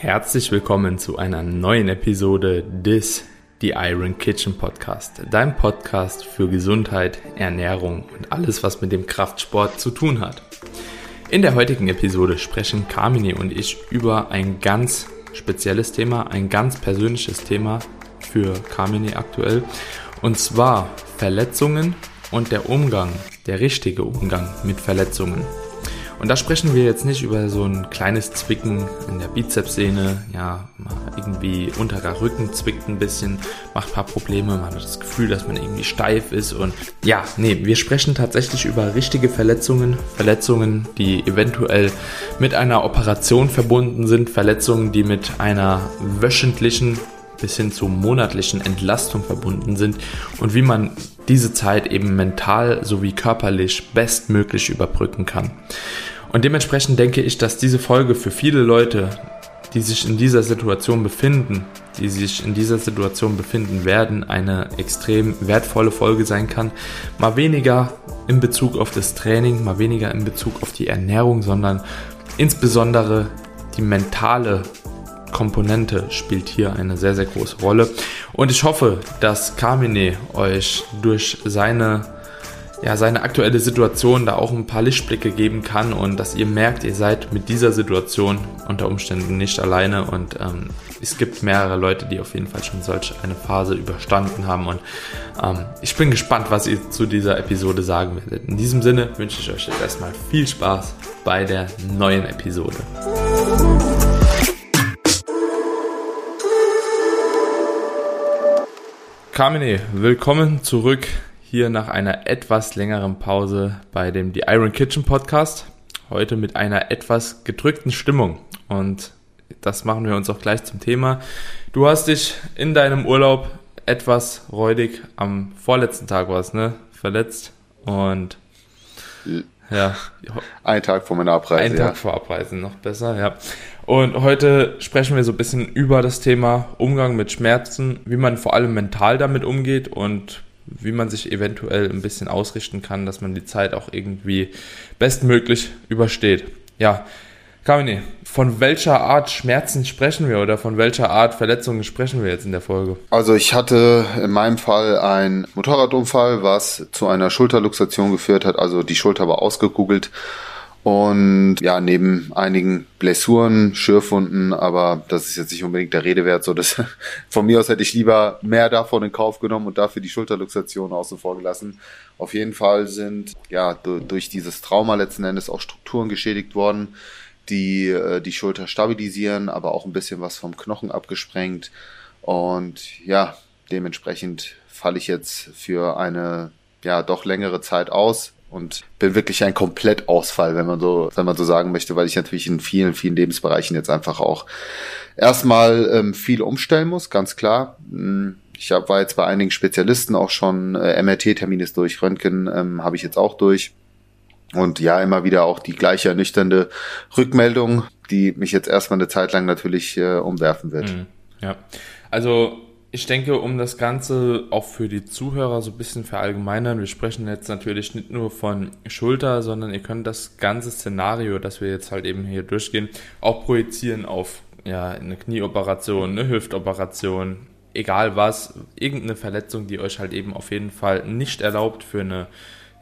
Herzlich willkommen zu einer neuen Episode des The Iron Kitchen Podcast, dein Podcast für Gesundheit, Ernährung und alles, was mit dem Kraftsport zu tun hat. In der heutigen Episode sprechen Carmine und ich über ein ganz spezielles Thema, ein ganz persönliches Thema für Carmine aktuell, und zwar Verletzungen und der Umgang, der richtige Umgang mit Verletzungen. Und da sprechen wir jetzt nicht über so ein kleines Zwicken in der Bizepssehne, ja, irgendwie unterer Rücken zwickt ein bisschen, macht ein paar Probleme, man hat das Gefühl, dass man irgendwie steif ist und ja, nee, wir sprechen tatsächlich über richtige Verletzungen, Verletzungen, die eventuell mit einer Operation verbunden sind, Verletzungen, die mit einer wöchentlichen bis hin zu monatlichen Entlastung verbunden sind und wie man diese Zeit eben mental sowie körperlich bestmöglich überbrücken kann. Und dementsprechend denke ich, dass diese Folge für viele Leute, die sich in dieser Situation befinden, die sich in dieser Situation befinden werden, eine extrem wertvolle Folge sein kann. Mal weniger in Bezug auf das Training, mal weniger in Bezug auf die Ernährung, sondern insbesondere die mentale Komponente spielt hier eine sehr, sehr große Rolle. Und ich hoffe, dass Carmine euch durch seine, ja, seine aktuelle Situation da auch ein paar Lichtblicke geben kann und dass ihr merkt, ihr seid mit dieser Situation unter Umständen nicht alleine und ähm, es gibt mehrere Leute, die auf jeden Fall schon solch eine Phase überstanden haben und ähm, ich bin gespannt, was ihr zu dieser Episode sagen werdet. In diesem Sinne wünsche ich euch jetzt erstmal viel Spaß bei der neuen Episode. Carmine, willkommen zurück hier nach einer etwas längeren Pause bei dem The Iron Kitchen Podcast. Heute mit einer etwas gedrückten Stimmung und das machen wir uns auch gleich zum Thema. Du hast dich in deinem Urlaub etwas räudig am vorletzten Tag was, ne? Verletzt und ja. Ein Tag vor meiner Abreise. Ein Tag ja. vor Abreise, noch besser, ja. Und heute sprechen wir so ein bisschen über das Thema Umgang mit Schmerzen, wie man vor allem mental damit umgeht und wie man sich eventuell ein bisschen ausrichten kann, dass man die Zeit auch irgendwie bestmöglich übersteht. Ja, Kamine, von welcher Art Schmerzen sprechen wir oder von welcher Art Verletzungen sprechen wir jetzt in der Folge? Also ich hatte in meinem Fall einen Motorradunfall, was zu einer Schulterluxation geführt hat. Also die Schulter war ausgekugelt und ja, neben einigen Blessuren, Schürfwunden, aber das ist jetzt nicht unbedingt der Rede wert. So, dass, von mir aus hätte ich lieber mehr davon in Kauf genommen und dafür die Schulterluxation außen vor gelassen. Auf jeden Fall sind ja durch dieses Trauma letzten Endes auch Strukturen geschädigt worden die äh, die Schulter stabilisieren, aber auch ein bisschen was vom Knochen abgesprengt. Und ja, dementsprechend falle ich jetzt für eine ja doch längere Zeit aus und bin wirklich ein Komplettausfall, wenn man so, wenn man so sagen möchte, weil ich natürlich in vielen, vielen Lebensbereichen jetzt einfach auch erstmal ähm, viel umstellen muss, ganz klar. Hm, ich hab, war jetzt bei einigen Spezialisten auch schon, äh, MRT-Termin ist durch, Röntgen ähm, habe ich jetzt auch durch. Und ja, immer wieder auch die gleiche ernüchternde Rückmeldung, die mich jetzt erstmal eine Zeit lang natürlich äh, umwerfen wird. Mhm. Ja, also ich denke, um das Ganze auch für die Zuhörer so ein bisschen verallgemeinern, wir sprechen jetzt natürlich nicht nur von Schulter, sondern ihr könnt das ganze Szenario, das wir jetzt halt eben hier durchgehen, auch projizieren auf ja, eine Knieoperation, eine Hüftoperation, egal was, irgendeine Verletzung, die euch halt eben auf jeden Fall nicht erlaubt für eine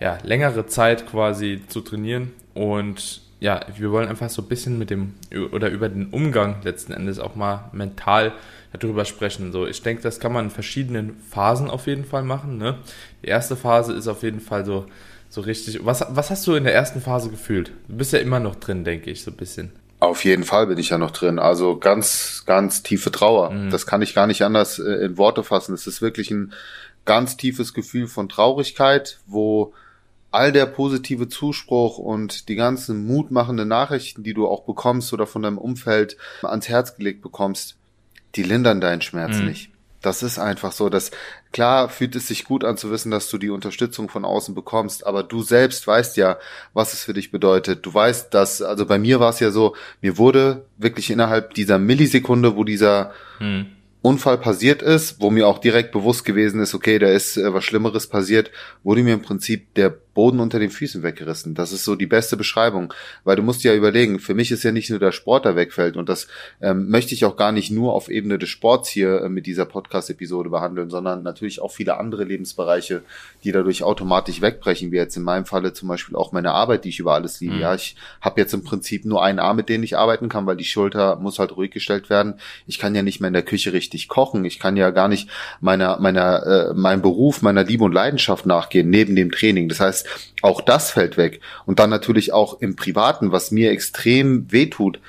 ja, längere Zeit quasi zu trainieren. Und ja, wir wollen einfach so ein bisschen mit dem oder über den Umgang letzten Endes auch mal mental darüber sprechen. So, ich denke, das kann man in verschiedenen Phasen auf jeden Fall machen. Ne? Die erste Phase ist auf jeden Fall so, so richtig. Was, was hast du in der ersten Phase gefühlt? Du bist ja immer noch drin, denke ich, so ein bisschen. Auf jeden Fall bin ich ja noch drin. Also ganz, ganz tiefe Trauer. Mhm. Das kann ich gar nicht anders äh, in Worte fassen. Es ist wirklich ein ganz tiefes Gefühl von Traurigkeit, wo all der positive Zuspruch und die ganzen mutmachenden Nachrichten, die du auch bekommst oder von deinem Umfeld ans Herz gelegt bekommst, die lindern deinen Schmerz mhm. nicht. Das ist einfach so, dass klar fühlt es sich gut an zu wissen, dass du die Unterstützung von außen bekommst, aber du selbst weißt ja, was es für dich bedeutet. Du weißt, dass, also bei mir war es ja so, mir wurde wirklich innerhalb dieser Millisekunde, wo dieser mhm. Unfall passiert ist, wo mir auch direkt bewusst gewesen ist, okay, da ist äh, was Schlimmeres passiert, wurde mir im Prinzip der Boden unter den Füßen weggerissen. Das ist so die beste Beschreibung, weil du musst ja überlegen, für mich ist ja nicht nur der Sport, der wegfällt und das ähm, möchte ich auch gar nicht nur auf Ebene des Sports hier äh, mit dieser Podcast-Episode behandeln, sondern natürlich auch viele andere Lebensbereiche, die dadurch automatisch wegbrechen, wie jetzt in meinem Falle zum Beispiel auch meine Arbeit, die ich über alles liebe. Mhm. Ja, ich habe jetzt im Prinzip nur einen Arm, mit dem ich arbeiten kann, weil die Schulter muss halt ruhig gestellt werden. Ich kann ja nicht mehr in der Küche richtig kochen. Ich kann ja gar nicht meiner meiner äh, meinem Beruf, meiner Liebe und Leidenschaft nachgehen neben dem Training. Das heißt, auch das fällt weg. Und dann natürlich auch im Privaten, was mir extrem wehtut.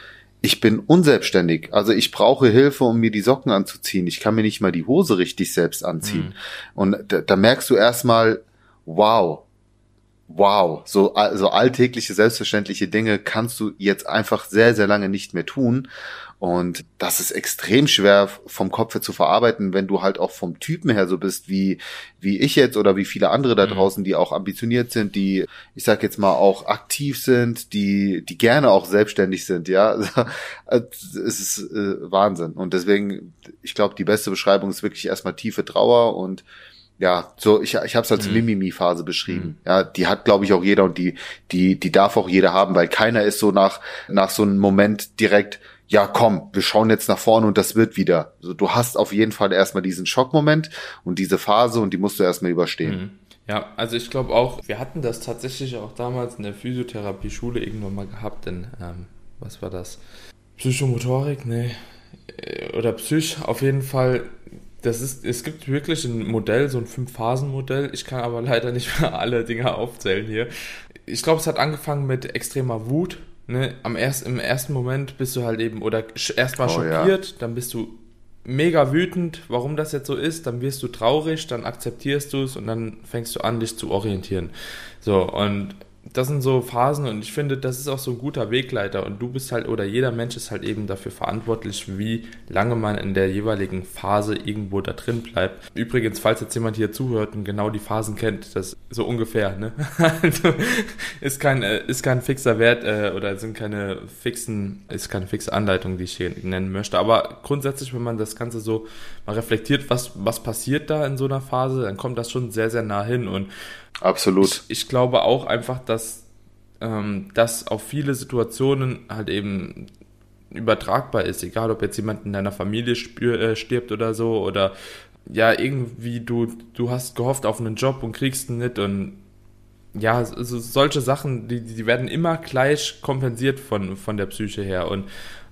Ich bin unselbstständig. Also ich brauche Hilfe, um mir die Socken anzuziehen. Ich kann mir nicht mal die Hose richtig selbst anziehen. Mhm. Und da, da merkst du erstmal, wow, wow, so also alltägliche, selbstverständliche Dinge kannst du jetzt einfach sehr, sehr lange nicht mehr tun. Und das ist extrem schwer vom Kopf her zu verarbeiten, wenn du halt auch vom Typen her so bist, wie, wie ich jetzt oder wie viele andere da mhm. draußen, die auch ambitioniert sind, die, ich sag jetzt mal, auch aktiv sind, die, die gerne auch selbstständig sind, ja. es ist äh, Wahnsinn. Und deswegen, ich glaube, die beste Beschreibung ist wirklich erstmal tiefe Trauer und ja, so ich ich habe es als mhm. Mimimi-Phase beschrieben. Mhm. Ja, die hat glaube ich auch jeder und die die die darf auch jeder haben, weil keiner ist so nach nach so einem Moment direkt ja, komm, wir schauen jetzt nach vorne und das wird wieder. Also du hast auf jeden Fall erstmal diesen Schockmoment und diese Phase und die musst du erstmal überstehen. Mhm. Ja, also ich glaube auch, wir hatten das tatsächlich auch damals in der Physiotherapie-Schule irgendwann mal gehabt, denn ähm, was war das? Psychomotorik, nee. Äh, oder Psych, auf jeden Fall. Das ist, es gibt wirklich ein Modell, so ein Fünf-Phasen-Modell. Ich kann aber leider nicht mehr alle Dinge aufzählen hier. Ich glaube, es hat angefangen mit extremer Wut, ne, am erst, im ersten Moment bist du halt eben, oder erstmal oh, schockiert, ja. dann bist du mega wütend, warum das jetzt so ist, dann wirst du traurig, dann akzeptierst du es und dann fängst du an, dich zu orientieren. So, und das sind so Phasen und ich finde, das ist auch so ein guter Wegleiter und du bist halt oder jeder Mensch ist halt eben dafür verantwortlich, wie lange man in der jeweiligen Phase irgendwo da drin bleibt. Übrigens, falls jetzt jemand hier zuhört und genau die Phasen kennt, das so ungefähr, ne? Also ist kein äh, ist kein fixer Wert äh, oder sind keine fixen ist keine fixe Anleitung, die ich hier nennen möchte, aber grundsätzlich, wenn man das ganze so mal reflektiert, was was passiert da in so einer Phase, dann kommt das schon sehr sehr nah hin und Absolut. Ich, ich glaube auch einfach, dass ähm, das auf viele Situationen halt eben übertragbar ist, egal ob jetzt jemand in deiner Familie spür, äh, stirbt oder so oder ja, irgendwie du, du hast gehofft auf einen Job und kriegst ihn nicht und ja, also solche Sachen, die, die werden immer gleich kompensiert von, von der Psyche her und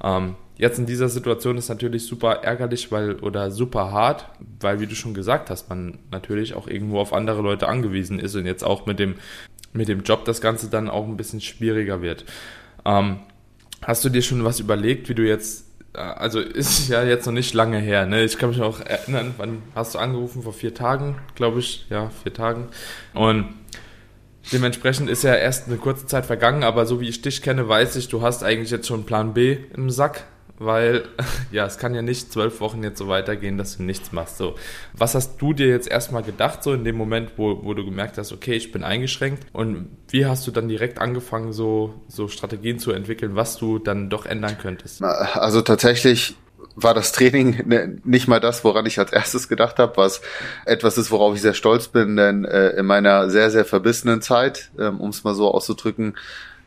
ähm, Jetzt in dieser Situation ist natürlich super ärgerlich, weil oder super hart, weil wie du schon gesagt hast, man natürlich auch irgendwo auf andere Leute angewiesen ist und jetzt auch mit dem mit dem Job das Ganze dann auch ein bisschen schwieriger wird. Ähm, hast du dir schon was überlegt, wie du jetzt äh, also ist ja jetzt noch nicht lange her, ne? Ich kann mich auch erinnern, wann hast du angerufen? Vor vier Tagen, glaube ich. Ja, vier Tagen. Und dementsprechend ist ja erst eine kurze Zeit vergangen, aber so wie ich dich kenne, weiß ich, du hast eigentlich jetzt schon Plan B im Sack weil ja, es kann ja nicht zwölf Wochen jetzt so weitergehen, dass du nichts machst. So, was hast du dir jetzt erstmal gedacht, so in dem Moment, wo, wo du gemerkt hast, okay, ich bin eingeschränkt? Und wie hast du dann direkt angefangen, so, so Strategien zu entwickeln, was du dann doch ändern könntest? Also tatsächlich war das Training ne, nicht mal das, woran ich als erstes gedacht habe, was etwas ist, worauf ich sehr stolz bin, denn äh, in meiner sehr, sehr verbissenen Zeit, ähm, um es mal so auszudrücken,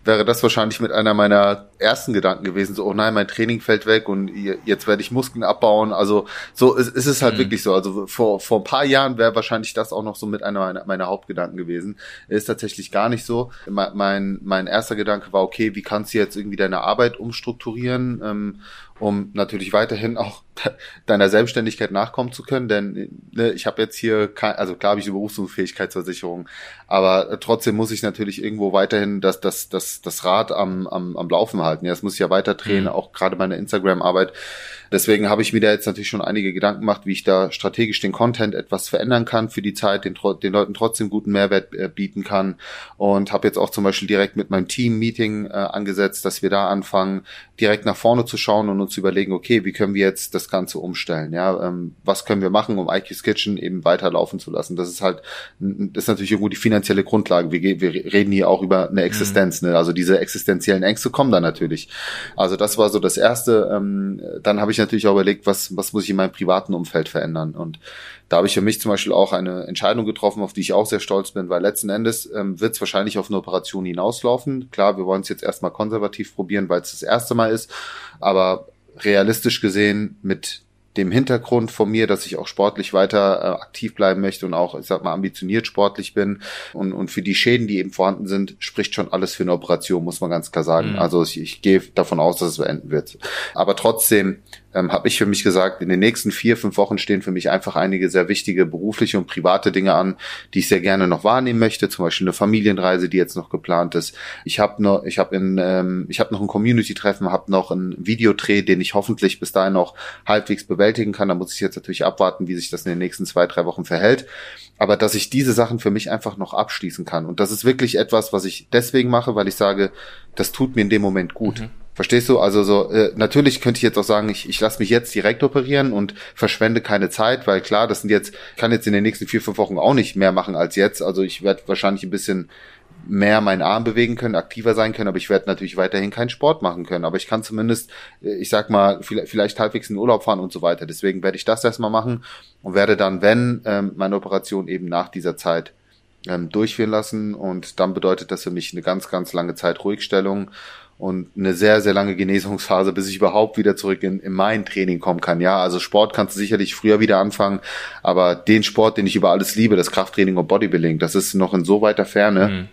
wäre das wahrscheinlich mit einer meiner ersten Gedanken gewesen, so, oh nein, mein Training fällt weg und jetzt werde ich Muskeln abbauen. Also so ist, ist es halt mhm. wirklich so. Also vor, vor ein paar Jahren wäre wahrscheinlich das auch noch so mit einer meiner, meiner Hauptgedanken gewesen. Ist tatsächlich gar nicht so. Mein, mein erster Gedanke war, okay, wie kannst du jetzt irgendwie deine Arbeit umstrukturieren? Ähm, um natürlich weiterhin auch deiner Selbstständigkeit nachkommen zu können. Denn ne, ich habe jetzt hier, kein, also klar habe ich eine Berufsunfähigkeitsversicherung, aber trotzdem muss ich natürlich irgendwo weiterhin das, das, das, das Rad am, am, am Laufen halten. Ja, das muss ich ja weiter drehen, mhm. auch gerade meine Instagram-Arbeit. Deswegen habe ich mir da jetzt natürlich schon einige Gedanken gemacht, wie ich da strategisch den Content etwas verändern kann für die Zeit, den, den Leuten trotzdem guten Mehrwert äh, bieten kann und habe jetzt auch zum Beispiel direkt mit meinem Team-Meeting äh, angesetzt, dass wir da anfangen, direkt nach vorne zu schauen und uns zu überlegen, okay, wie können wir jetzt das Ganze umstellen? Ja, ähm, was können wir machen, um IQ's Kitchen eben weiterlaufen zu lassen? Das ist halt, das ist natürlich irgendwo die finanzielle Grundlage. Wir, wir reden hier auch über eine Existenz, mhm. ne? Also diese existenziellen Ängste kommen da natürlich. Also das war so das Erste. Ähm, dann habe ich natürlich auch überlegt, was, was muss ich in meinem privaten Umfeld verändern? Und da habe ich für mich zum Beispiel auch eine Entscheidung getroffen, auf die ich auch sehr stolz bin, weil letzten Endes ähm, wird es wahrscheinlich auf eine Operation hinauslaufen. Klar, wir wollen es jetzt erstmal konservativ probieren, weil es das erste Mal ist, aber realistisch gesehen mit dem Hintergrund von mir, dass ich auch sportlich weiter äh, aktiv bleiben möchte und auch, ich sag mal, ambitioniert sportlich bin. Und, und für die Schäden, die eben vorhanden sind, spricht schon alles für eine Operation, muss man ganz klar sagen. Mhm. Also ich, ich gehe davon aus, dass es beenden wird. Aber trotzdem ähm, habe ich für mich gesagt, in den nächsten vier, fünf Wochen stehen für mich einfach einige sehr wichtige berufliche und private Dinge an, die ich sehr gerne noch wahrnehmen möchte. Zum Beispiel eine Familienreise, die jetzt noch geplant ist. Ich habe noch, ich habe in, ähm, ich habe noch ein Community-Treffen, habe noch einen Videodreh, den ich hoffentlich bis dahin noch halbwegs bewältigen kann. Da muss ich jetzt natürlich abwarten, wie sich das in den nächsten zwei, drei Wochen verhält. Aber dass ich diese Sachen für mich einfach noch abschließen kann. Und das ist wirklich etwas, was ich deswegen mache, weil ich sage, das tut mir in dem Moment gut. Mhm. Verstehst du? Also so, äh, natürlich könnte ich jetzt auch sagen, ich, ich lasse mich jetzt direkt operieren und verschwende keine Zeit, weil klar, das sind jetzt, kann jetzt in den nächsten vier, fünf Wochen auch nicht mehr machen als jetzt. Also ich werde wahrscheinlich ein bisschen mehr meinen Arm bewegen können, aktiver sein können, aber ich werde natürlich weiterhin keinen Sport machen können. Aber ich kann zumindest, äh, ich sag mal, vielleicht, vielleicht halbwegs in den Urlaub fahren und so weiter. Deswegen werde ich das erstmal machen und werde dann, wenn ähm, meine Operation eben nach dieser Zeit ähm, durchführen lassen. Und dann bedeutet das für mich eine ganz, ganz lange Zeit Ruhigstellung und eine sehr, sehr lange Genesungsphase, bis ich überhaupt wieder zurück in, in mein Training kommen kann. Ja, also Sport kannst du sicherlich früher wieder anfangen, aber den Sport, den ich über alles liebe, das Krafttraining und Bodybuilding, das ist noch in so weiter Ferne. Mhm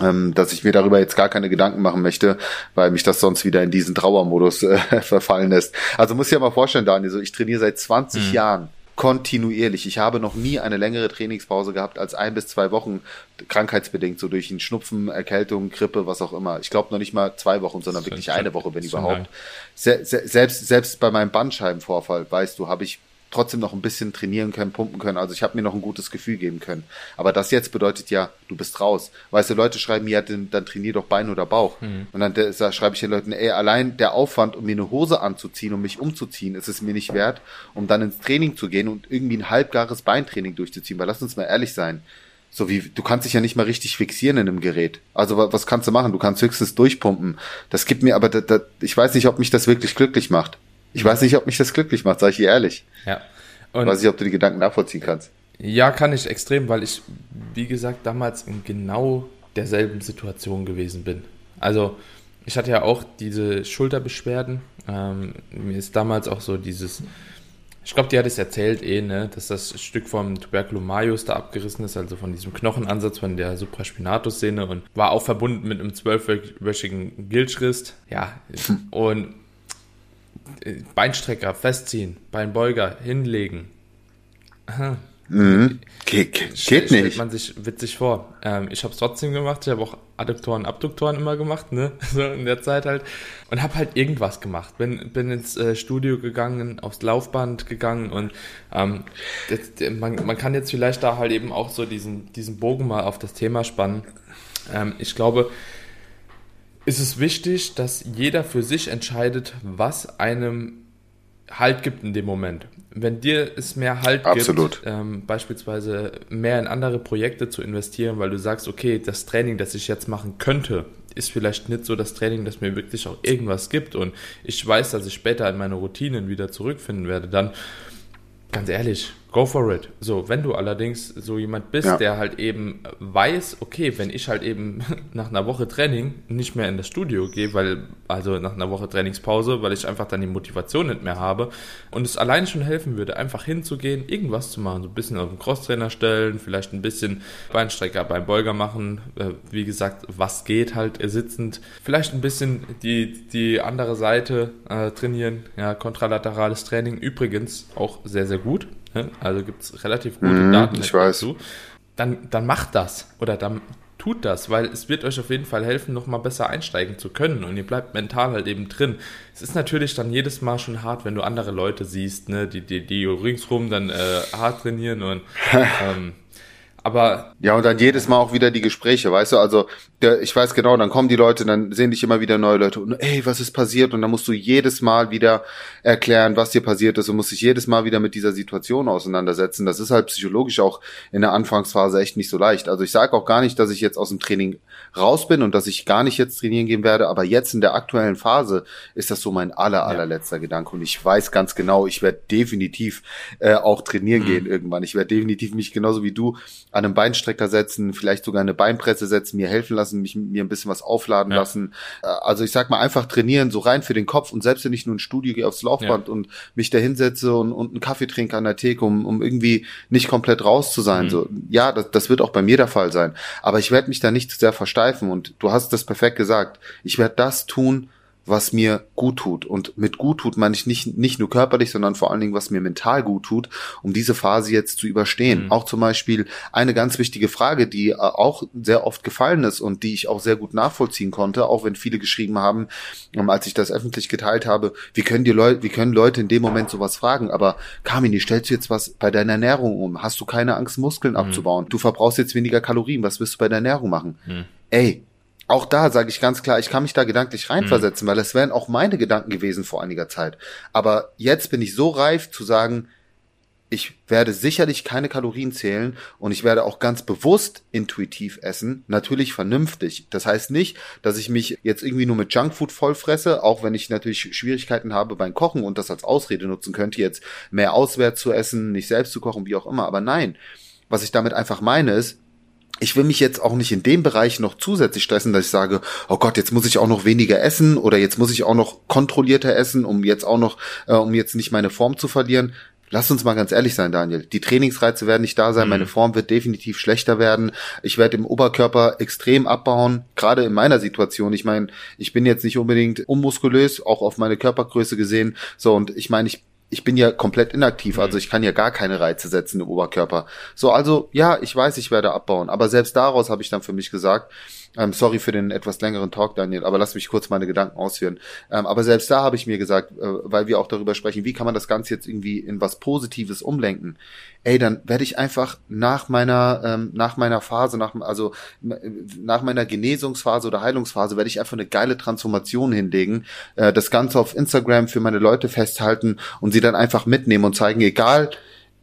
ähm, dass ich mir darüber jetzt gar keine Gedanken machen möchte, weil mich das sonst wieder in diesen Trauermodus äh, verfallen lässt. Also muss ich ja mal vorstellen, Daniel, so ich trainiere seit 20 mhm. Jahren kontinuierlich. Ich habe noch nie eine längere Trainingspause gehabt als ein bis zwei Wochen, krankheitsbedingt, so durch einen Schnupfen, Erkältung, Grippe, was auch immer. Ich glaube noch nicht mal zwei Wochen, sondern wirklich eine Woche, wenn überhaupt. Se selbst, selbst bei meinem Bandscheibenvorfall, weißt du, habe ich trotzdem noch ein bisschen trainieren können, pumpen können. Also ich habe mir noch ein gutes Gefühl geben können. Aber das jetzt bedeutet ja, du bist raus. Weißt du, Leute schreiben mir, ja, dann, dann trainier doch Bein oder Bauch. Mhm. Und dann da, schreibe ich den Leuten, ey, allein der Aufwand, um mir eine Hose anzuziehen, um mich umzuziehen, ist es mir nicht wert, um dann ins Training zu gehen und irgendwie ein halbgares Beintraining durchzuziehen. Weil lass uns mal ehrlich sein. So wie, du kannst dich ja nicht mal richtig fixieren in einem Gerät. Also was kannst du machen? Du kannst höchstens durchpumpen. Das gibt mir aber, da, da, ich weiß nicht, ob mich das wirklich glücklich macht. Ich weiß nicht, ob mich das glücklich macht, sage ich dir ehrlich. Ja. Und weiß nicht, ob du die Gedanken nachvollziehen kannst. Ja, kann ich extrem, weil ich, wie gesagt, damals in genau derselben Situation gewesen bin. Also, ich hatte ja auch diese Schulterbeschwerden. Ähm, mir ist damals auch so dieses, ich glaube, die hat es erzählt eh, ne, dass das Stück vom Tuberculomaius da abgerissen ist, also von diesem Knochenansatz von der Supraspinatus-Szene und war auch verbunden mit einem zwölfwöchigen Gilchrist. Ja, und Beinstrecker festziehen, Beinbeuger hinlegen. Mhm. Ge geht stellt nicht. man sich witzig vor. Ähm, ich habe es trotzdem gemacht. Ich habe auch Adduktoren, Abduktoren immer gemacht, ne? So in der Zeit halt. Und habe halt irgendwas gemacht. Bin, bin ins äh, Studio gegangen, aufs Laufband gegangen und ähm, das, man, man kann jetzt vielleicht da halt eben auch so diesen, diesen Bogen mal auf das Thema spannen. Ähm, ich glaube, ist es wichtig, dass jeder für sich entscheidet, was einem Halt gibt in dem Moment. Wenn dir es mehr Halt Absolut. gibt, ähm, beispielsweise mehr in andere Projekte zu investieren, weil du sagst, okay, das Training, das ich jetzt machen könnte, ist vielleicht nicht so das Training, das mir wirklich auch irgendwas gibt und ich weiß, dass ich später in meine Routinen wieder zurückfinden werde, dann ganz ehrlich, Go for it. So, wenn du allerdings so jemand bist, ja. der halt eben weiß, okay, wenn ich halt eben nach einer Woche Training nicht mehr in das Studio gehe, weil, also nach einer Woche Trainingspause, weil ich einfach dann die Motivation nicht mehr habe und es allein schon helfen würde, einfach hinzugehen, irgendwas zu machen, so ein bisschen auf den Crosstrainer stellen, vielleicht ein bisschen Beinstrecker beim Beuger machen, äh, wie gesagt, was geht halt sitzend, vielleicht ein bisschen die, die andere Seite äh, trainieren, ja, kontralaterales Training, übrigens auch sehr, sehr gut? Also gibt es relativ gute mm, Daten ich dazu. Dann, dann macht das oder dann tut das, weil es wird euch auf jeden Fall helfen, nochmal besser einsteigen zu können und ihr bleibt mental halt eben drin. Es ist natürlich dann jedes Mal schon hart, wenn du andere Leute siehst, ne, die, die, die ringsrum dann äh, hart trainieren und ähm, Aber ja, und dann jedes Mal auch wieder die Gespräche, weißt du? Also der, ich weiß genau, dann kommen die Leute, dann sehen dich immer wieder neue Leute und ey, was ist passiert? Und dann musst du jedes Mal wieder erklären, was dir passiert ist und musst dich jedes Mal wieder mit dieser Situation auseinandersetzen. Das ist halt psychologisch auch in der Anfangsphase echt nicht so leicht. Also ich sage auch gar nicht, dass ich jetzt aus dem Training raus bin und dass ich gar nicht jetzt trainieren gehen werde, aber jetzt in der aktuellen Phase ist das so mein aller allerletzter ja. Gedanke und ich weiß ganz genau, ich werde definitiv äh, auch trainieren mhm. gehen irgendwann. Ich werde definitiv mich genauso wie du an einem Beinstrecker setzen, vielleicht sogar eine Beinpresse setzen, mir helfen lassen, mich mir ein bisschen was aufladen ja. lassen. Äh, also ich sag mal einfach trainieren, so rein für den Kopf und selbst wenn ich nur ein Studio gehe aufs Laufband ja. und mich da hinsetze und, und einen Kaffee trinke an der Theke, um, um irgendwie nicht komplett raus zu sein. Mhm. So, ja, das, das wird auch bei mir der Fall sein. Aber ich werde mich da nicht zu sehr versteifen und du hast das perfekt gesagt. Ich werde das tun, was mir gut tut. Und mit gut tut meine ich nicht, nicht nur körperlich, sondern vor allen Dingen, was mir mental gut tut, um diese Phase jetzt zu überstehen. Mhm. Auch zum Beispiel eine ganz wichtige Frage, die äh, auch sehr oft gefallen ist und die ich auch sehr gut nachvollziehen konnte, auch wenn viele geschrieben haben, ähm, als ich das öffentlich geteilt habe, wie können die Leute, wie können Leute in dem Moment sowas fragen? Aber Carmini, stellst du jetzt was bei deiner Ernährung um? Hast du keine Angst, Muskeln mhm. abzubauen? Du verbrauchst jetzt weniger Kalorien. Was wirst du bei der Ernährung machen? Mhm. Ey, auch da sage ich ganz klar, ich kann mich da gedanklich reinversetzen, mhm. weil es wären auch meine Gedanken gewesen vor einiger Zeit. Aber jetzt bin ich so reif zu sagen, ich werde sicherlich keine Kalorien zählen und ich werde auch ganz bewusst intuitiv essen, natürlich vernünftig. Das heißt nicht, dass ich mich jetzt irgendwie nur mit Junkfood vollfresse, auch wenn ich natürlich Schwierigkeiten habe beim Kochen und das als Ausrede nutzen könnte, jetzt mehr auswärts zu essen, nicht selbst zu kochen, wie auch immer. Aber nein, was ich damit einfach meine ist, ich will mich jetzt auch nicht in dem Bereich noch zusätzlich stressen, dass ich sage, oh Gott, jetzt muss ich auch noch weniger essen oder jetzt muss ich auch noch kontrollierter essen, um jetzt auch noch, äh, um jetzt nicht meine Form zu verlieren. Lass uns mal ganz ehrlich sein, Daniel. Die Trainingsreize werden nicht da sein. Mhm. Meine Form wird definitiv schlechter werden. Ich werde im Oberkörper extrem abbauen. Gerade in meiner Situation. Ich meine, ich bin jetzt nicht unbedingt unmuskulös, auch auf meine Körpergröße gesehen. So, und ich meine, ich ich bin ja komplett inaktiv, also mhm. ich kann ja gar keine Reize setzen im Oberkörper. So, also ja, ich weiß, ich werde abbauen, aber selbst daraus habe ich dann für mich gesagt, ähm, sorry für den etwas längeren Talk, Daniel, aber lass mich kurz meine Gedanken ausführen. Ähm, aber selbst da habe ich mir gesagt, äh, weil wir auch darüber sprechen, wie kann man das Ganze jetzt irgendwie in was Positives umlenken? Ey, dann werde ich einfach nach meiner ähm, nach meiner Phase, nach also nach meiner Genesungsphase oder Heilungsphase, werde ich einfach eine geile Transformation hinlegen, äh, das Ganze auf Instagram für meine Leute festhalten und sie dann einfach mitnehmen und zeigen, egal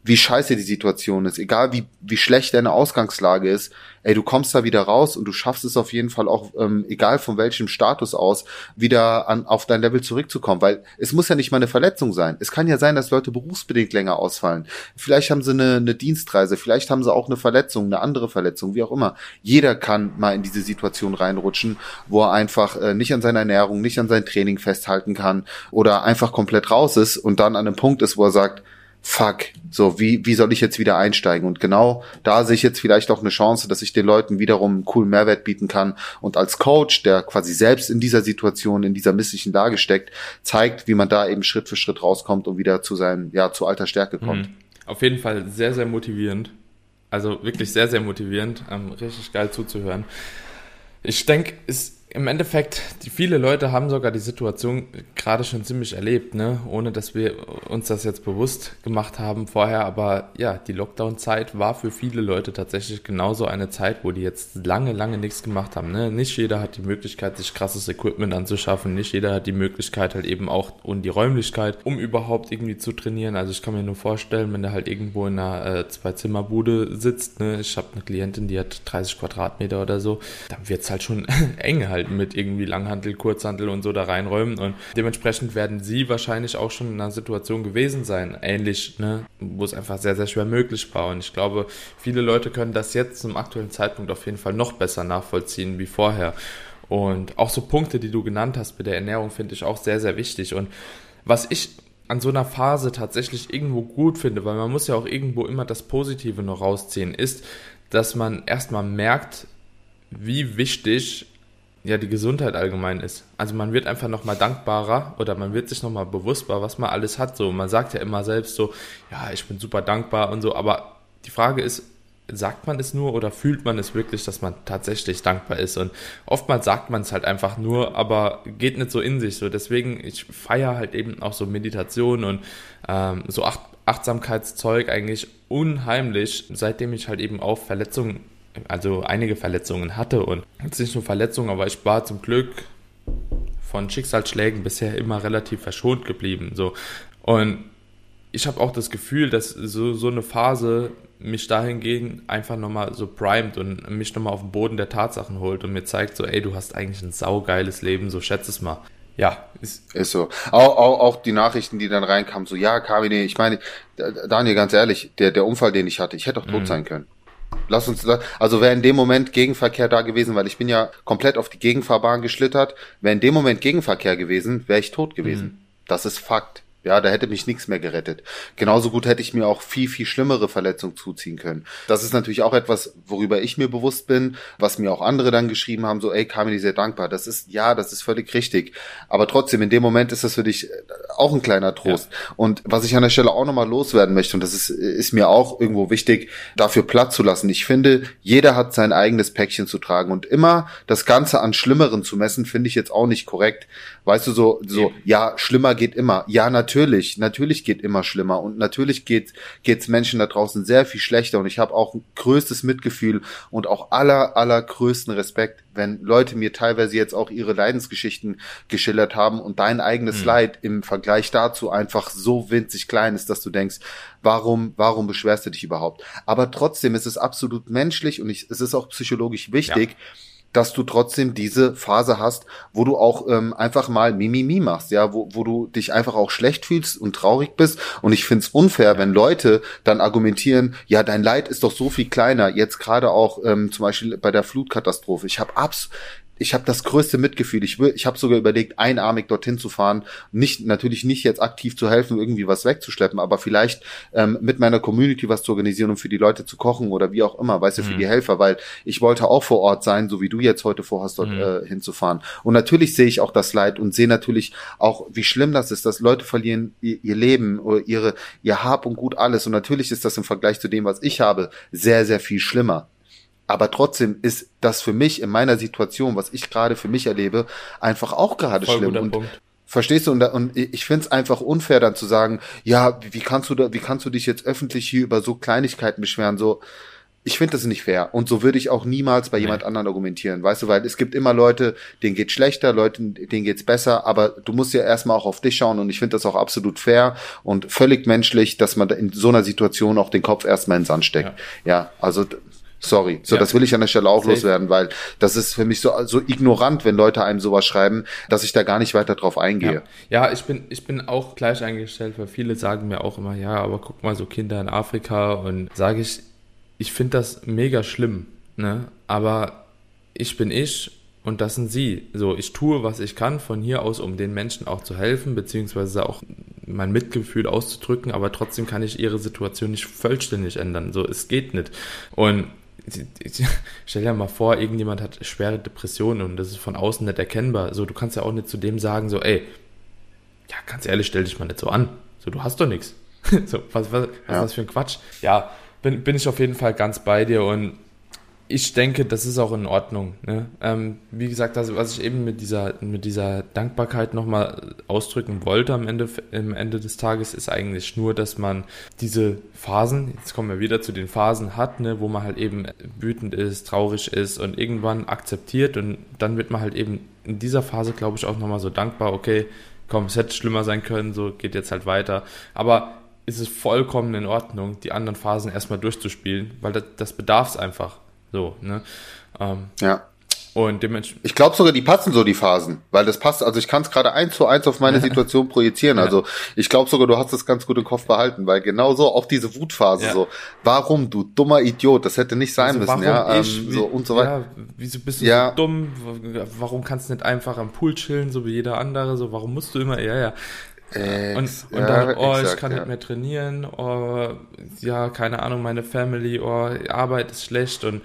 wie scheiße die Situation ist, egal wie, wie schlecht deine Ausgangslage ist, ey, du kommst da wieder raus und du schaffst es auf jeden Fall auch, ähm, egal von welchem Status aus, wieder an, auf dein Level zurückzukommen, weil es muss ja nicht mal eine Verletzung sein. Es kann ja sein, dass Leute berufsbedingt länger ausfallen. Vielleicht haben sie eine, eine Dienstreise, vielleicht haben sie auch eine Verletzung, eine andere Verletzung, wie auch immer. Jeder kann mal in diese Situation reinrutschen, wo er einfach äh, nicht an seiner Ernährung, nicht an sein Training festhalten kann oder einfach komplett raus ist und dann an einem Punkt ist, wo er sagt, fuck, so, wie, wie soll ich jetzt wieder einsteigen? Und genau da sehe ich jetzt vielleicht auch eine Chance, dass ich den Leuten wiederum einen coolen Mehrwert bieten kann und als Coach, der quasi selbst in dieser Situation, in dieser misslichen Lage steckt, zeigt, wie man da eben Schritt für Schritt rauskommt und wieder zu seinem, ja, zu alter Stärke kommt. Mhm. Auf jeden Fall sehr, sehr motivierend. Also wirklich sehr, sehr motivierend, ähm, richtig geil zuzuhören. Ich denke, es im Endeffekt, die, viele Leute haben sogar die Situation gerade schon ziemlich erlebt, ne? ohne dass wir uns das jetzt bewusst gemacht haben vorher. Aber ja, die Lockdown-Zeit war für viele Leute tatsächlich genauso eine Zeit, wo die jetzt lange, lange nichts gemacht haben. Ne? Nicht jeder hat die Möglichkeit, sich krasses Equipment anzuschaffen. Nicht jeder hat die Möglichkeit halt eben auch und die Räumlichkeit, um überhaupt irgendwie zu trainieren. Also ich kann mir nur vorstellen, wenn der halt irgendwo in einer äh, Zwei-Zimmer-Bude sitzt. Ne? Ich habe eine Klientin, die hat 30 Quadratmeter oder so. Dann wird's halt schon eng halt mit irgendwie Langhantel, Kurzhantel und so da reinräumen. Und dementsprechend werden sie wahrscheinlich auch schon in einer Situation gewesen sein, ähnlich, ne, wo es einfach sehr, sehr schwer möglich war. Und ich glaube, viele Leute können das jetzt zum aktuellen Zeitpunkt auf jeden Fall noch besser nachvollziehen wie vorher. Und auch so Punkte, die du genannt hast mit der Ernährung, finde ich auch sehr, sehr wichtig. Und was ich an so einer Phase tatsächlich irgendwo gut finde, weil man muss ja auch irgendwo immer das Positive noch rausziehen, ist, dass man erstmal merkt, wie wichtig ja die Gesundheit allgemein ist. Also man wird einfach nochmal dankbarer oder man wird sich nochmal bewusster, was man alles hat. So, man sagt ja immer selbst so, ja, ich bin super dankbar und so, aber die Frage ist, sagt man es nur oder fühlt man es wirklich, dass man tatsächlich dankbar ist? Und oftmals sagt man es halt einfach nur, aber geht nicht so in sich. So deswegen, ich feiere halt eben auch so Meditation und ähm, so Ach Achtsamkeitszeug eigentlich unheimlich, seitdem ich halt eben auch Verletzungen, also einige Verletzungen hatte und jetzt nicht nur Verletzungen, aber ich war zum Glück von Schicksalsschlägen bisher immer relativ verschont geblieben. So. Und ich habe auch das Gefühl, dass so, so eine Phase mich dahingehend einfach nochmal so primet und mich nochmal auf den Boden der Tatsachen holt und mir zeigt so, ey, du hast eigentlich ein saugeiles Leben, so schätze es mal. Ja, ist, ist so. Auch, auch, auch die Nachrichten, die dann reinkamen, so, ja, Kamine, ich meine, Daniel, ganz ehrlich, der, der Unfall, den ich hatte, ich hätte doch tot mhm. sein können. Lass uns, also wäre in dem Moment Gegenverkehr da gewesen, weil ich bin ja komplett auf die Gegenfahrbahn geschlittert. Wäre in dem Moment Gegenverkehr gewesen, wäre ich tot gewesen. Mhm. Das ist Fakt. Ja, da hätte mich nichts mehr gerettet. Genauso gut hätte ich mir auch viel, viel schlimmere Verletzungen zuziehen können. Das ist natürlich auch etwas, worüber ich mir bewusst bin, was mir auch andere dann geschrieben haben, so, ey, Kamini, sehr dankbar. Das ist, ja, das ist völlig richtig. Aber trotzdem, in dem Moment ist das für dich äh, auch ein kleiner Trost. Ja. Und was ich an der Stelle auch nochmal loswerden möchte, und das ist, ist mir auch irgendwo wichtig, dafür Platz zu lassen. Ich finde, jeder hat sein eigenes Päckchen zu tragen und immer das Ganze an Schlimmeren zu messen, finde ich jetzt auch nicht korrekt. Weißt du, so, so, ja, schlimmer geht immer. Ja, natürlich, natürlich geht immer schlimmer und natürlich geht geht's Menschen da draußen sehr viel schlechter und ich habe auch größtes Mitgefühl und auch aller allergrößten Respekt, wenn Leute mir teilweise jetzt auch ihre Leidensgeschichten geschildert haben und dein eigenes hm. Leid im Vergleich dazu einfach so winzig klein ist, dass du denkst, warum warum beschwerst du dich überhaupt? Aber trotzdem ist es absolut menschlich und ich, es ist auch psychologisch wichtig. Ja dass du trotzdem diese Phase hast, wo du auch ähm, einfach mal Mimimi machst, ja, wo, wo du dich einfach auch schlecht fühlst und traurig bist. Und ich find's unfair, wenn Leute dann argumentieren, ja, dein Leid ist doch so viel kleiner. Jetzt gerade auch ähm, zum Beispiel bei der Flutkatastrophe. Ich habe abs ich habe das größte Mitgefühl. Ich, will, ich habe sogar überlegt, einarmig dorthin zu fahren. Nicht, natürlich nicht jetzt aktiv zu helfen, irgendwie was wegzuschleppen, aber vielleicht ähm, mit meiner Community was zu organisieren, um für die Leute zu kochen oder wie auch immer, weißt du, für mhm. die Helfer, weil ich wollte auch vor Ort sein, so wie du jetzt heute vorhast, dort mhm. äh, hinzufahren. Und natürlich sehe ich auch das Leid und sehe natürlich auch, wie schlimm das ist, dass Leute verlieren ihr, ihr Leben oder ihre, ihr Hab und Gut alles. Und natürlich ist das im Vergleich zu dem, was ich habe, sehr, sehr viel schlimmer. Aber trotzdem ist das für mich in meiner Situation, was ich gerade für mich erlebe, einfach auch gerade schlimm. Und Punkt. Verstehst du? Und, und ich finde es einfach unfair, dann zu sagen, ja, wie kannst du da, wie kannst du dich jetzt öffentlich hier über so Kleinigkeiten beschweren? So, ich finde das nicht fair. Und so würde ich auch niemals bei nee. jemand anderen argumentieren. Weißt du, weil es gibt immer Leute, denen geht schlechter, Leuten, denen geht's besser, aber du musst ja erstmal auch auf dich schauen und ich finde das auch absolut fair und völlig menschlich, dass man in so einer Situation auch den Kopf erstmal in den Sand steckt. Ja, ja also Sorry. So, ja. das will ich an der Stelle auch Safe. loswerden, weil das ist für mich so, so ignorant, wenn Leute einem sowas schreiben, dass ich da gar nicht weiter drauf eingehe. Ja, ja ich bin, ich bin auch gleich eingestellt, weil viele sagen mir auch immer, ja, aber guck mal, so Kinder in Afrika und sage ich, ich finde das mega schlimm, ne? Aber ich bin ich und das sind sie. So, ich tue, was ich kann von hier aus, um den Menschen auch zu helfen, beziehungsweise auch mein Mitgefühl auszudrücken, aber trotzdem kann ich ihre Situation nicht vollständig ändern. So, es geht nicht. Und stell dir mal vor, irgendjemand hat schwere Depressionen und das ist von außen nicht erkennbar. So, du kannst ja auch nicht zu dem sagen, so, ey, ja, ganz ehrlich, stell dich mal nicht so an. So, du hast doch nichts. so, was, was, was ja. ist das für ein Quatsch? Ja, bin, bin ich auf jeden Fall ganz bei dir und ich denke, das ist auch in Ordnung. Ne? Ähm, wie gesagt, also, was ich eben mit dieser, mit dieser Dankbarkeit nochmal ausdrücken wollte am Ende, am Ende des Tages, ist eigentlich nur, dass man diese Phasen, jetzt kommen wir wieder zu den Phasen hat, ne, wo man halt eben wütend ist, traurig ist und irgendwann akzeptiert und dann wird man halt eben in dieser Phase, glaube ich, auch nochmal so dankbar, okay, komm, es hätte schlimmer sein können, so geht jetzt halt weiter. Aber ist es vollkommen in Ordnung, die anderen Phasen erstmal durchzuspielen, weil das, das bedarf es einfach. So, ne? Ähm, ja. Und dementsprechend. Ich glaube sogar, die passen so die Phasen, weil das passt. Also ich kann es gerade eins zu eins auf meine Situation projizieren. Ja. Also ich glaube sogar, du hast das ganz gut im Kopf behalten, weil genau so auch diese Wutphase ja. so. Warum du dummer Idiot? Das hätte nicht sein also müssen, ja. Ähm, ich, so und so weiter. Ja, wieso bist du ja. so dumm? Warum kannst du nicht einfach am Pool chillen, so wie jeder andere? So warum musst du immer? Ja, ja. Ex, und, und ja, dann, oh, exakt, ich kann ja. nicht mehr trainieren, oh, ja, keine Ahnung, meine Family, oh, Arbeit ist schlecht und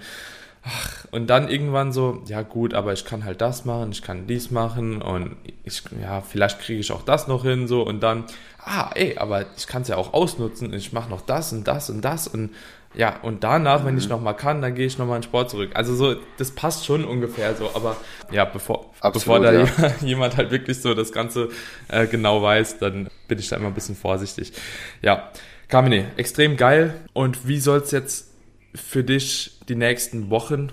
ach, und dann irgendwann so, ja gut, aber ich kann halt das machen, ich kann dies machen und ich, ja, vielleicht kriege ich auch das noch hin, so und dann, ah, ey, aber ich kann es ja auch ausnutzen, ich mache noch das und das und das und ja, und danach, mhm. wenn ich mhm. nochmal kann, dann gehe ich nochmal in Sport zurück. Also so, das passt schon ungefähr so, aber ja, bevor, Absolut, bevor da ja. jemand halt wirklich so das Ganze äh, genau weiß, dann bin ich da immer ein bisschen vorsichtig. Ja. Kamine, extrem geil. Und wie soll es jetzt für dich die nächsten Wochen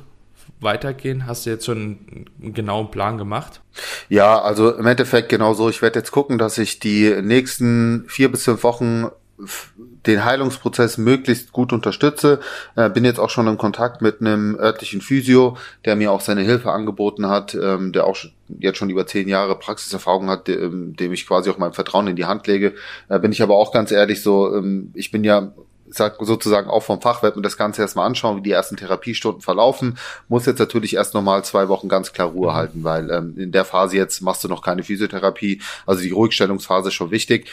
weitergehen? Hast du jetzt schon einen genauen Plan gemacht? Ja, also im Endeffekt genauso. Ich werde jetzt gucken, dass ich die nächsten vier bis fünf Wochen den Heilungsprozess möglichst gut unterstütze. Äh, bin jetzt auch schon in Kontakt mit einem örtlichen Physio, der mir auch seine Hilfe angeboten hat, ähm, der auch jetzt schon über zehn Jahre Praxiserfahrung hat, dem, dem ich quasi auch mein Vertrauen in die Hand lege. Äh, bin ich aber auch ganz ehrlich so, ähm, ich bin ja sag sozusagen auch vom Fach, werde mir das Ganze erstmal anschauen, wie die ersten Therapiestunden verlaufen. Muss jetzt natürlich erst nochmal zwei Wochen ganz klar Ruhe mhm. halten, weil ähm, in der Phase jetzt machst du noch keine Physiotherapie. Also die Ruhigstellungsphase ist schon wichtig.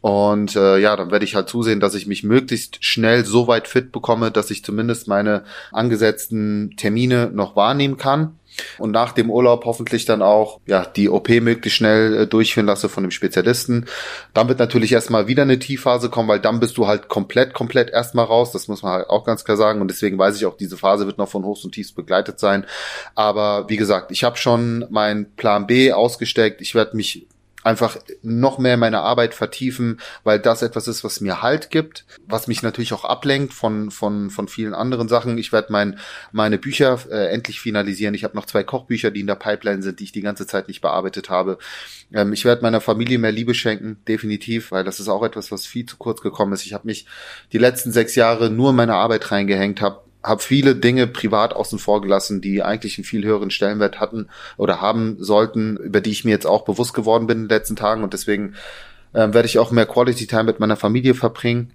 Und äh, ja, dann werde ich halt zusehen, dass ich mich möglichst schnell so weit fit bekomme, dass ich zumindest meine angesetzten Termine noch wahrnehmen kann und nach dem Urlaub hoffentlich dann auch ja die OP möglichst schnell äh, durchführen lasse von dem Spezialisten. Dann wird natürlich erstmal wieder eine Tiefphase kommen, weil dann bist du halt komplett, komplett erstmal raus. Das muss man halt auch ganz klar sagen. Und deswegen weiß ich auch, diese Phase wird noch von Hochs und Tiefs begleitet sein. Aber wie gesagt, ich habe schon meinen Plan B ausgesteckt. Ich werde mich einfach noch mehr meine Arbeit vertiefen, weil das etwas ist, was mir Halt gibt, was mich natürlich auch ablenkt von von von vielen anderen Sachen. Ich werde mein meine Bücher äh, endlich finalisieren. Ich habe noch zwei Kochbücher, die in der Pipeline sind, die ich die ganze Zeit nicht bearbeitet habe. Ähm, ich werde meiner Familie mehr Liebe schenken, definitiv, weil das ist auch etwas, was viel zu kurz gekommen ist. Ich habe mich die letzten sechs Jahre nur in meine Arbeit reingehängt, habe habe viele Dinge privat außen vor gelassen, die eigentlich einen viel höheren Stellenwert hatten oder haben sollten, über die ich mir jetzt auch bewusst geworden bin in den letzten Tagen. Und deswegen äh, werde ich auch mehr Quality Time mit meiner Familie verbringen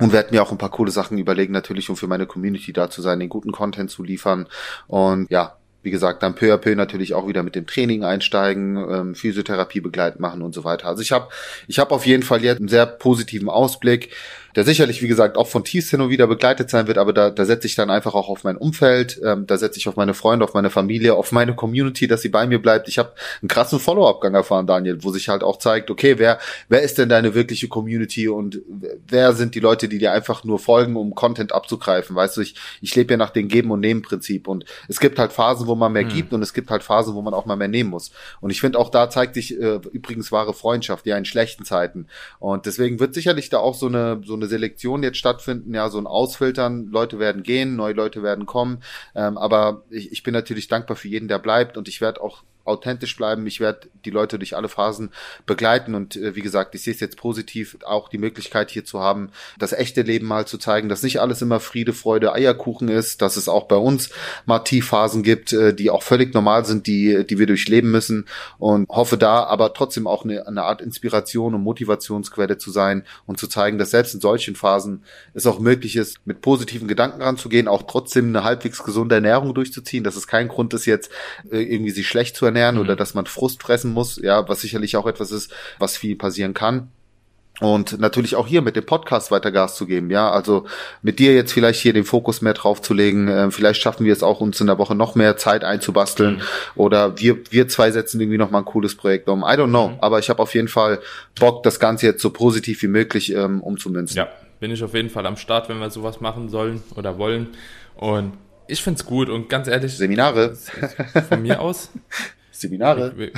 und werde mir auch ein paar coole Sachen überlegen, natürlich, um für meine Community da zu sein, den guten Content zu liefern. Und ja, wie gesagt, dann peu à peu natürlich auch wieder mit dem Training einsteigen, ähm, Physiotherapie begleiten machen und so weiter. Also ich habe ich hab auf jeden Fall jetzt einen sehr positiven Ausblick der sicherlich, wie gesagt, auch von Tiefs hin und wieder begleitet sein wird, aber da, da setze ich dann einfach auch auf mein Umfeld, ähm, da setze ich auf meine Freunde, auf meine Familie, auf meine Community, dass sie bei mir bleibt. Ich habe einen krassen Follow-up-Gang erfahren, Daniel, wo sich halt auch zeigt, okay, wer, wer ist denn deine wirkliche Community und wer sind die Leute, die dir einfach nur folgen, um Content abzugreifen? Weißt du, ich, ich lebe ja nach dem Geben- und Nehmen-Prinzip und es gibt halt Phasen, wo man mehr mhm. gibt und es gibt halt Phasen, wo man auch mal mehr nehmen muss. Und ich finde auch da zeigt sich äh, übrigens wahre Freundschaft, ja in schlechten Zeiten. Und deswegen wird sicherlich da auch so eine so eine Selektion jetzt stattfinden, ja, so ein Ausfiltern, Leute werden gehen, neue Leute werden kommen, ähm, aber ich, ich bin natürlich dankbar für jeden, der bleibt und ich werde auch authentisch bleiben. Ich werde die Leute durch alle Phasen begleiten und äh, wie gesagt, ich sehe es jetzt positiv, auch die Möglichkeit hier zu haben, das echte Leben mal zu zeigen, dass nicht alles immer Friede, Freude, Eierkuchen ist, dass es auch bei uns mal Tiefphasen gibt, äh, die auch völlig normal sind, die, die wir durchleben müssen und hoffe da aber trotzdem auch eine, eine Art Inspiration und Motivationsquelle zu sein und zu zeigen, dass selbst in solchen Phasen es auch möglich ist, mit positiven Gedanken ranzugehen, auch trotzdem eine halbwegs gesunde Ernährung durchzuziehen, dass es kein Grund ist, jetzt äh, irgendwie sich schlecht zu ernähren, ernähren mhm. oder dass man Frust fressen muss, ja, was sicherlich auch etwas ist, was viel passieren kann. Und natürlich auch hier mit dem Podcast weiter Gas zu geben, ja. Also mit dir jetzt vielleicht hier den Fokus mehr drauf zu legen. Äh, vielleicht schaffen wir es auch, uns in der Woche noch mehr Zeit einzubasteln. Mhm. Oder wir, wir zwei setzen irgendwie noch mal ein cooles Projekt um. I don't know. Mhm. Aber ich habe auf jeden Fall Bock, das Ganze jetzt so positiv wie möglich ähm, umzumünzen. Ja, bin ich auf jeden Fall am Start, wenn wir sowas machen sollen oder wollen. Und ich find's gut und ganz ehrlich. Seminare. Von mir aus Seminare.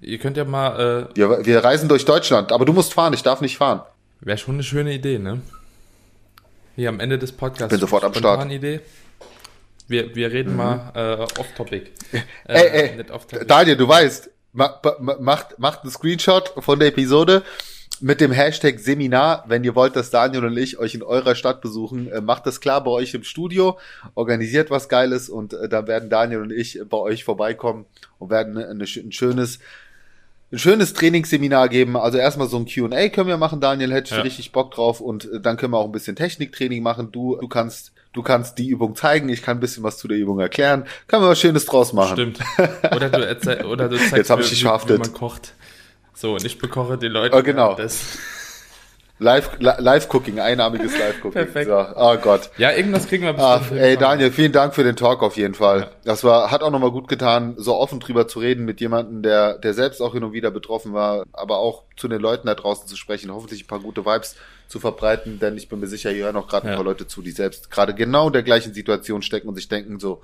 Ihr könnt ja mal. Äh, wir, wir reisen durch Deutschland, aber du musst fahren, ich darf nicht fahren. Wäre schon eine schöne Idee, ne? Hier am Ende des Podcasts. Bin sofort am Start. Idee. Wir, wir reden mhm. mal äh, off-topic. Äh, ey, ey, off Daniel, du weißt, ma, ma, macht, macht einen Screenshot von der Episode mit dem Hashtag Seminar, wenn ihr wollt, dass Daniel und ich euch in eurer Stadt besuchen, äh, macht das klar bei euch im Studio, organisiert was Geiles und äh, dann werden Daniel und ich bei euch vorbeikommen und werden eine, eine, ein schönes ein schönes Trainingsseminar geben. Also erstmal so ein Q&A können wir machen, Daniel, hätte ich ja. richtig Bock drauf und äh, dann können wir auch ein bisschen Techniktraining machen. Du, du kannst du kannst die Übung zeigen, ich kann ein bisschen was zu der Übung erklären. Können wir was Schönes draus machen. Stimmt. Oder du, oder du zeigst Jetzt mir, ich dich wie man kocht. So, und ich bekoche die Leute. Oh, genau. Das. Live, Live Cooking, einarmiges Live Cooking. Perfekt. So, oh Gott. Ja, irgendwas kriegen wir bestimmt. Ach, ey, Daniel, vielen Dank für den Talk auf jeden Fall. Ja. Das war, hat auch nochmal gut getan, so offen drüber zu reden mit jemandem, der, der selbst auch hin und wieder betroffen war, aber auch zu den Leuten da draußen zu sprechen, hoffentlich ein paar gute Vibes zu verbreiten, denn ich bin mir sicher, hier hören auch gerade ja. ein paar Leute zu, die selbst gerade genau in der gleichen Situation stecken und sich denken so,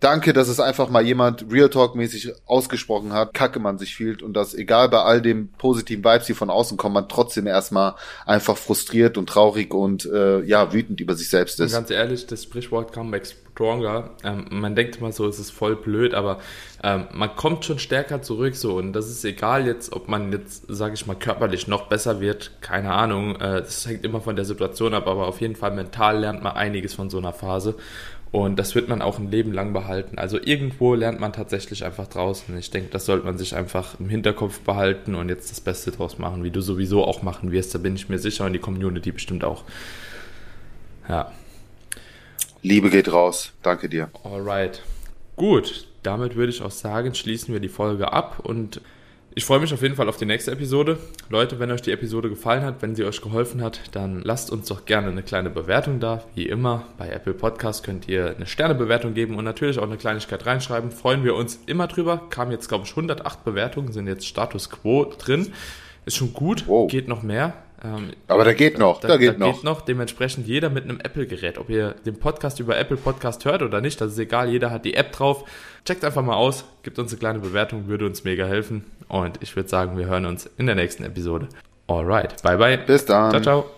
danke, dass es einfach mal jemand Real Talk-mäßig ausgesprochen hat, kacke man sich fühlt und dass egal bei all den positiven Vibes, die von außen kommen, man trotzdem erstmal einfach frustriert und traurig und äh, ja, wütend über sich selbst ist. Und ganz ehrlich, das Sprichwort Comeback Stronger, ähm, man denkt immer so, es ist voll blöd, aber ähm, man kommt schon stärker zurück so. Und das ist egal jetzt, ob man jetzt, sage ich mal, körperlich noch besser wird, keine Ahnung, äh, das hängt immer von der Situation ab, aber auf jeden Fall mental lernt man einiges von so einer Phase und das wird man auch ein Leben lang behalten. Also irgendwo lernt man tatsächlich einfach draußen. Ich denke, das sollte man sich einfach im Hinterkopf behalten und jetzt das Beste draus machen, wie du sowieso auch machen wirst. Da bin ich mir sicher und die Community bestimmt auch. Ja. Liebe geht raus. Danke dir. Alright. Gut. Damit würde ich auch sagen, schließen wir die Folge ab und ich freue mich auf jeden Fall auf die nächste Episode. Leute, wenn euch die Episode gefallen hat, wenn sie euch geholfen hat, dann lasst uns doch gerne eine kleine Bewertung da. Wie immer, bei Apple Podcast könnt ihr eine Sternebewertung geben und natürlich auch eine Kleinigkeit reinschreiben. Freuen wir uns immer drüber. Kam jetzt, glaube ich, 108 Bewertungen, sind jetzt Status Quo drin. Ist schon gut, wow. geht noch mehr. Ähm, Aber da geht noch, da, da geht da noch. geht noch. Dementsprechend jeder mit einem Apple-Gerät. Ob ihr den Podcast über Apple Podcast hört oder nicht, das ist egal. Jeder hat die App drauf. Checkt einfach mal aus, gibt uns eine kleine Bewertung, würde uns mega helfen. Und ich würde sagen, wir hören uns in der nächsten Episode. Alright, bye bye. Bis dann. Ciao, ciao.